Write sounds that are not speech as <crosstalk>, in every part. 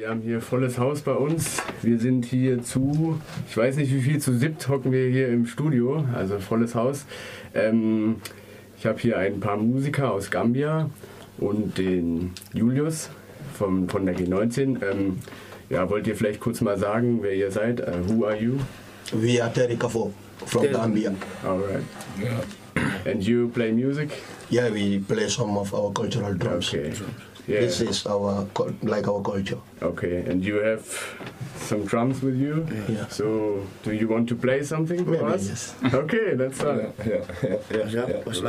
Wir haben hier volles Haus bei uns. Wir sind hier zu, ich weiß nicht wie viel, zu siebt hocken wir hier im Studio, also volles Haus. Ähm, ich habe hier ein paar Musiker aus Gambia und den Julius vom, von der G19. Ähm, ja, wollt ihr vielleicht kurz mal sagen, wer ihr seid? Uh, who are you? We are Terry Kafo from Terry. Gambia. Alright. And you play music? Yeah, we play some of our cultural drums. Okay. Yeah. This is our like our culture. Okay, and you have some drums with you? Yeah. So, do you want to play something for Maybe, us? yes. <laughs> Okay, let's start. Yeah, yeah, yeah, yeah. Yeah, what's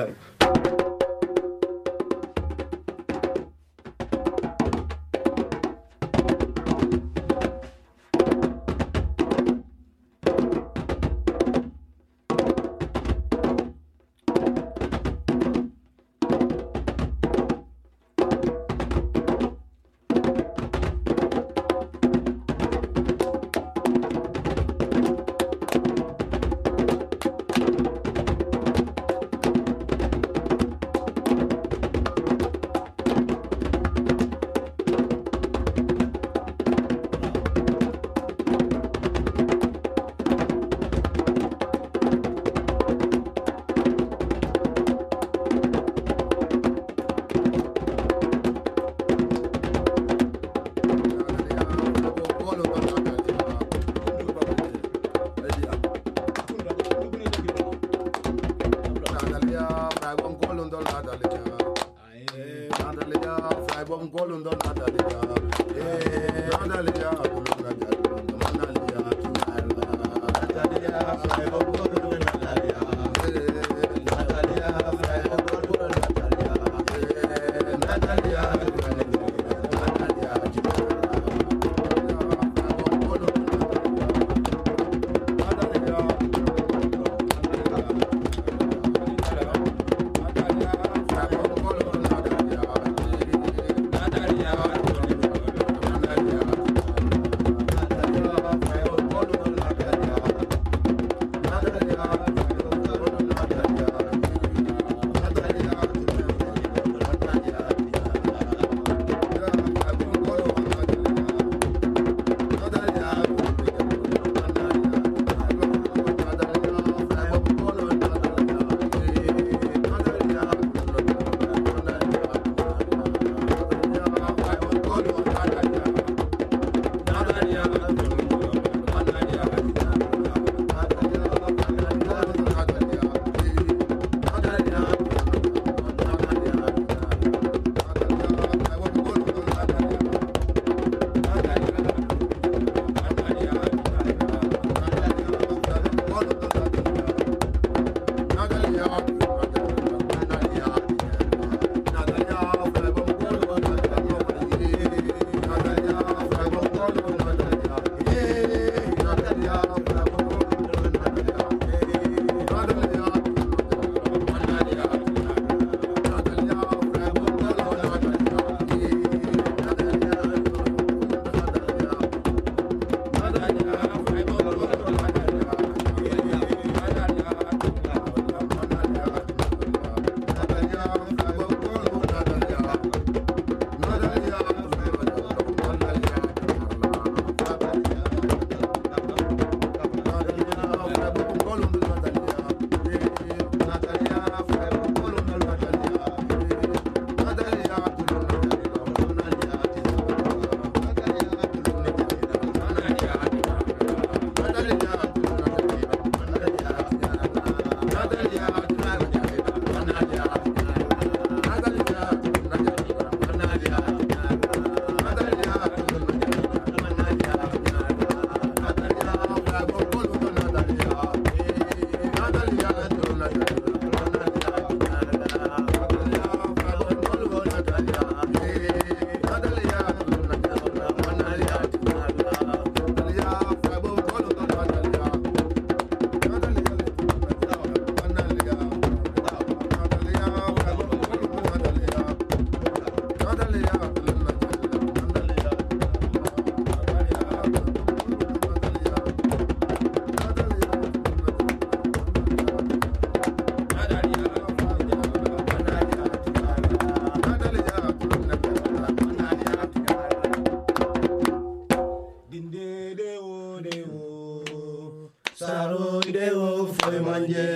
de wo de wo. Saro de wo foi manje.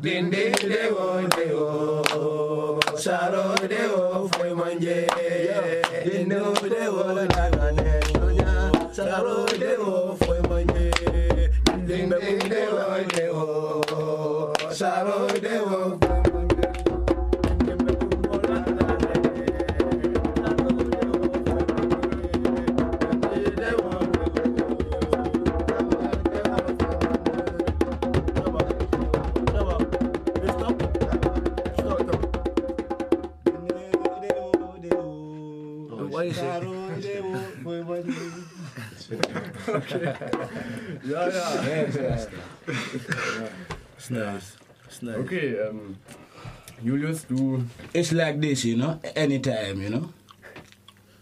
Dindi de wo de wo. Saro de wo foi manje. Dindi de wo de. Ja, ja. It's nice. It's nice. Okay, ähm, Julius, du. It's like this, you know, anytime, you know.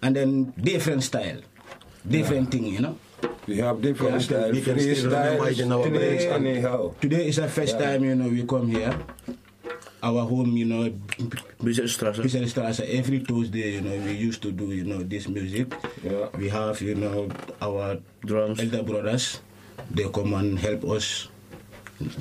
And then different style, different thing, you know. We have different Yeah, styles. we can still remember in our Freestyle today anyhow. Today is the first Yeah. time, you know, we come here. Our home, you know, Bissierstraße. Straße. Every Tuesday, you know, we used to do, you know, this music. Yeah. We have, you know, our Drums. elder brothers. They come and help us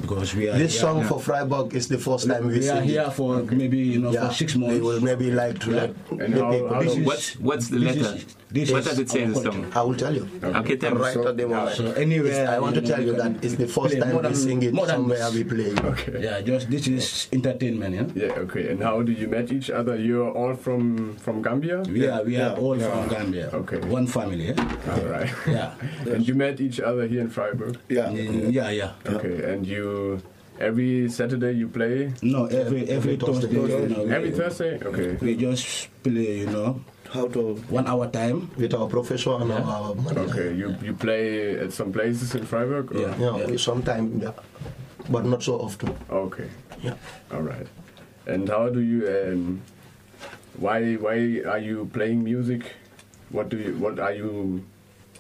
because we are This here song now. for Freiburg is the first time we, we are here it. for maybe, you know, Yeah, for six we months. will maybe like to Yeah. let And the how- people. how This do- is- What's what's the this letter? is- this what is does it say in the our song? I will tell you. Okay, tell me. Right at the moment. So anywhere, I want to tell you that it's the first time we sing it more somewhere this. we play. Okay. Yeah, just this is entertainment, yeah. Yeah, okay. And how do you met each other? You're all from from Gambia? We are we are all from Gambia. Okay. One family, yeah. All right. <laughs> Yeah. <laughs> and you met each other here in Freiburg? Yeah. Yeah, yeah. Okay. And you every Saturday you play? No, every every, Every Thursday. Thursday, you know, we, Every Thursday? Okay. we just play, you know, How to. one hour time. With our professor and Yeah. our manager. Okay. You you play at some places in Freiburg? Or? Yeah. Yeah, we sometimes, yeah, but not so often. Okay. Yeah. All right. And how do you um, why why are you playing music? What do you what are you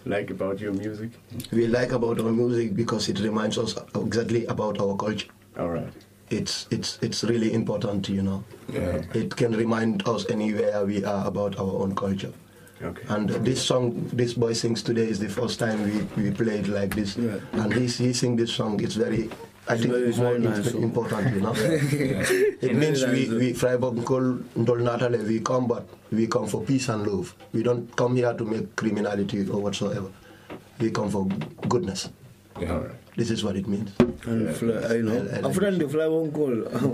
like about your music? We like about our music because it reminds us exactly about our culture. All right. It's it's it's really important, you know. Yeah. It can remind us anywhere we are about our own culture. Okay. And this song, this boy sings today is the first time we, we played like this. Yeah. And he's, he sing this song. It's very, I It's think, very- it's more nice important, you know. <laughs> yeah. It means we, we Freiburg Kol Ndol Natale, we come, but we come for peace and love. We don't come here to make criminality or whatsoever. We come for goodness. Yeah. This is what it means. And fly, you know. I- I like I'm friend the fly won't call.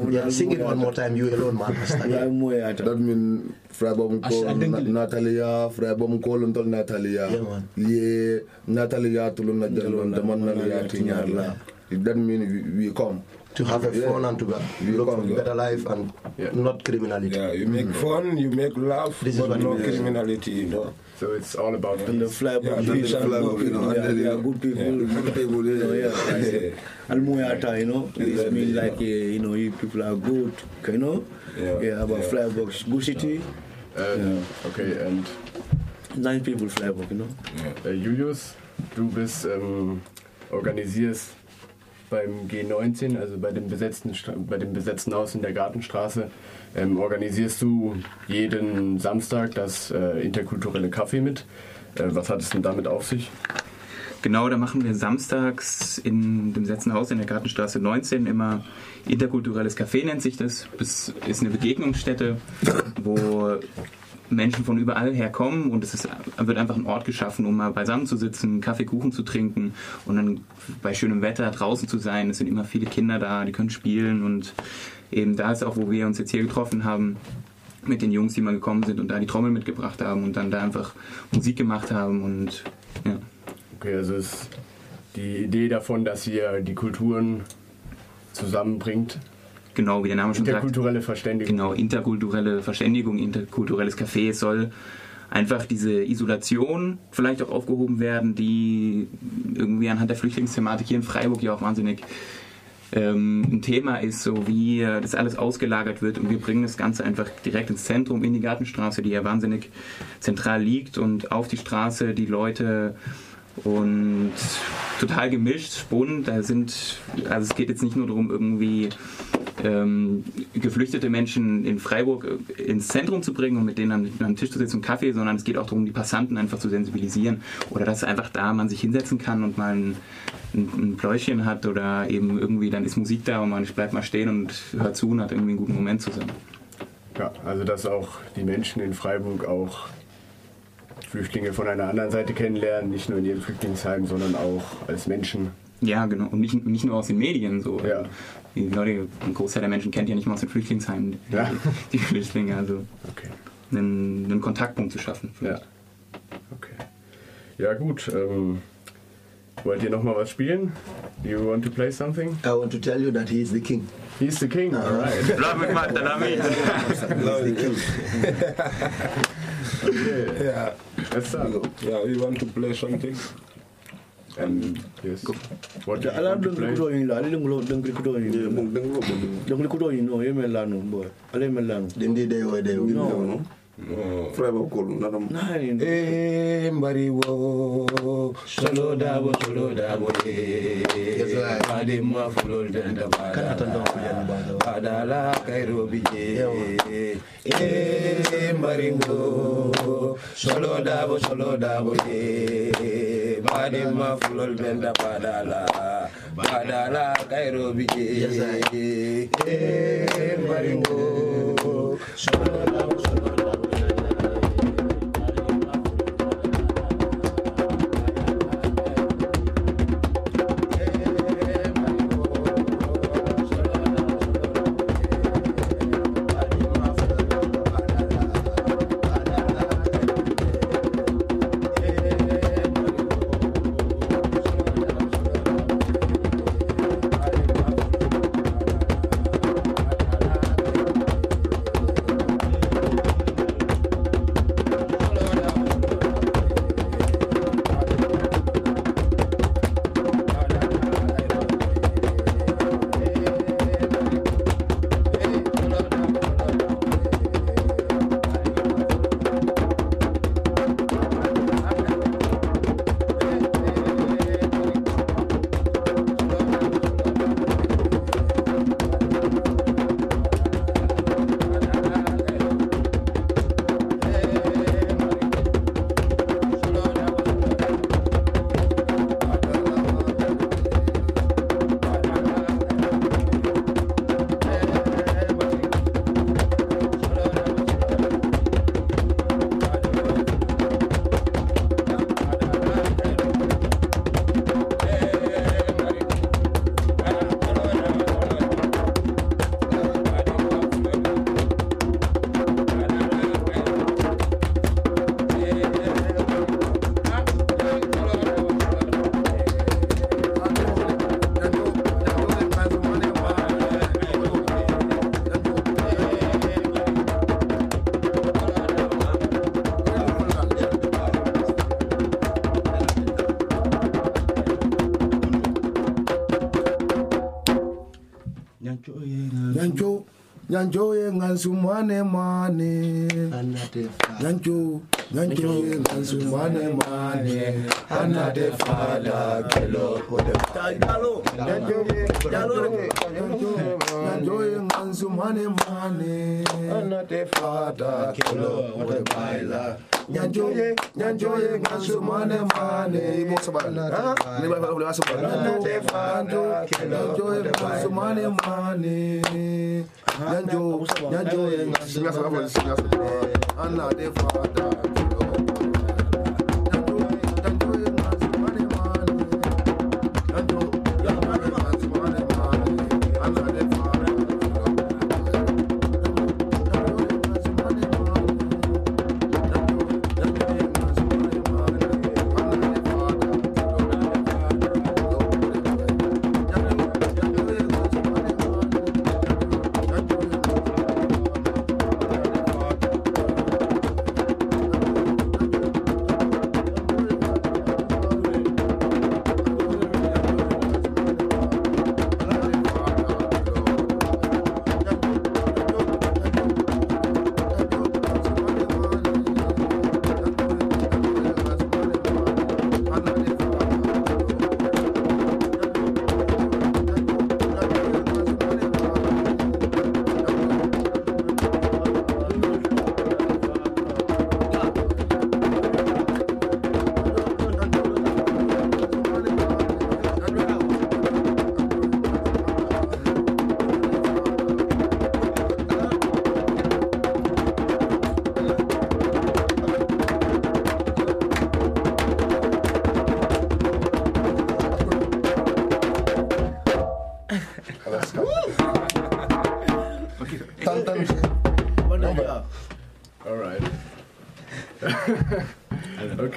Yeah, sing it one more time. You alone, man. <laughs> Fly more at That mean Freiburg I s- I call think- Natalia, Freiburg call until Natalia. Yeah, man. Yeah, Natalia tulun na jalon daman nalia tinyarla. That mean we, we come. To have a Yeah. fun and to go- You look for come, yeah. better life and Yeah. not criminality. Yeah, you make mm. fun, you make laugh, This is but no criminality, you know. So it's all about And the peace. Yeah, box, peace you know, Yeah, and they then, are good people. yeah, Good people. You know, yeah. <laughs> Yeah. Almoyata, you know. It means like, uh, you know, you people are good. You know. Yeah, Yeah, about yeah. Flybox, good city. Ähm, okay, and Nice people, Flybox, you know. äh, Julius, uh, du bist ähm, um, organisierst beim G19, also bei dem besetzten bei dem besetzten Haus in der Gartenstraße, ähm, organisierst du jeden Samstag das äh, interkulturelle Café mit. Äh, was hat es denn damit auf sich? Genau, da machen wir samstags in dem Setzen Haus in der Gartenstraße 19 immer interkulturelles Café nennt sich das. Das ist eine Begegnungsstätte, wo Menschen von überall herkommen und es ist, wird einfach ein Ort geschaffen, um mal beisammen zu sitzen, Kaffee, Kuchen zu trinken und dann bei schönem Wetter draußen zu sein. Es sind immer viele Kinder da, die können spielen und eben da ist auch, wo wir uns jetzt hier getroffen haben mit den Jungs, die mal gekommen sind und da die Trommel mitgebracht haben und dann da einfach Musik gemacht haben und ja. Okay, also ist die Idee davon, dass ihr die Kulturen zusammenbringt. Genau, wie der Name schon sagt. Interkulturelle Verständigung. Genau, interkulturelle Verständigung, interkulturelles Café soll einfach diese Isolation vielleicht auch aufgehoben werden, die irgendwie anhand der Flüchtlingsthematik hier in Freiburg ja auch wahnsinnig ähm, ein Thema ist, so wie äh, das alles ausgelagert wird und wir bringen das Ganze einfach direkt ins Zentrum, in die Gartenstraße, die ja wahnsinnig zentral liegt und auf die Straße die Leute und total gemischt, bunt. Da sind, also es geht jetzt nicht nur darum, irgendwie ähm, geflüchtete Menschen in Freiburg äh, ins Zentrum zu bringen und mit denen am, am Tisch zu sitzen und Kaffee, sondern es geht auch darum, die Passanten einfach zu sensibilisieren oder dass einfach da man sich hinsetzen kann und mal ein, ein, ein Pläuschen hat oder eben irgendwie dann ist Musik da und man bleibt mal stehen und hört zu und hat irgendwie einen guten Moment zusammen. Ja, also dass auch die Menschen in Freiburg auch Flüchtlinge von einer anderen Seite kennenlernen, nicht nur in ihrem Flüchtlingsheim, sondern auch als Menschen. Ja, genau. Und nicht, nicht nur aus den Medien so. Ja. Die Leute, ein Großteil der Menschen kennt ja nicht mal aus den Flüchtlingsheimen die, Ja. <laughs> die Flüchtlinge. Also Okay. einen, einen Kontaktpunkt zu schaffen. Ja. Okay. Ja gut. Ähm, wollt ihr noch mal was spielen? You want to play something? I want to tell you that he is the king. He's the king. All right. <laughs> Love it, Magdalami. He is the king. <laughs> Yeah, Let's start. yeah, we want to play something. And yes. What do you ala want to dong play? kudo yin la ale ngulo dong kudo yin dong kudo yin no ye melano boy ale melano Dindi de o de o. no Freiburg kul nadam nine Eh, Mbariwo, solo dabo, solo dabo, eh. Ade ma fulo denda bada. Badala kairo bije. Eh, Mbariwo, solo dabo, solo dabo, eh. Bade ma fulo denda badala. Badala kairo bije. Eh, Mbariwo, nyanjo nyanjo ye ngansu mwane mwane Anate nyanjo nyanjo ye ngansu mwane mwane anade fada kelo ode jalo jalo. Nyanjo ye ngansu mwane mwane anade fada kelo ode baila nyanjo ye nyanjo ye ngansu mwane mwane ibo sabana ni ba ba ba sabana anade fada nyanjo ye ngansu mwane mwane nyanjo nyanjo ye ngansu mwane mwane anade fada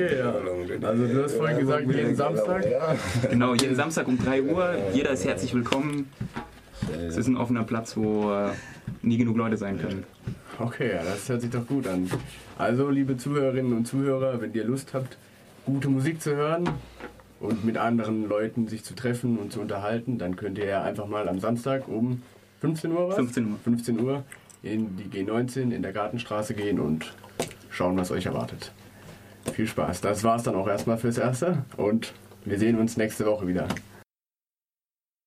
Okay, ja. Also du hast vorhin gesagt, jeden Samstag. Genau, jeden Samstag um 3 Uhr. Jeder ist herzlich willkommen. Es ist ein offener Platz, wo äh, nie genug Leute sein können. Okay, ja, das hört sich doch gut an. Also, liebe Zuhörerinnen und Zuhörer, wenn ihr Lust habt, gute Musik zu hören und mit anderen Leuten sich zu treffen und zu unterhalten, dann könnt ihr ja einfach mal am Samstag um 15 Uhr, was? 15 Uhr. 15 Uhr in die G19 in der Gartenstraße gehen und schauen, was euch erwartet. Viel Spaß. Das war's dann auch erstmal fürs Erste und wir sehen uns nächste Woche wieder.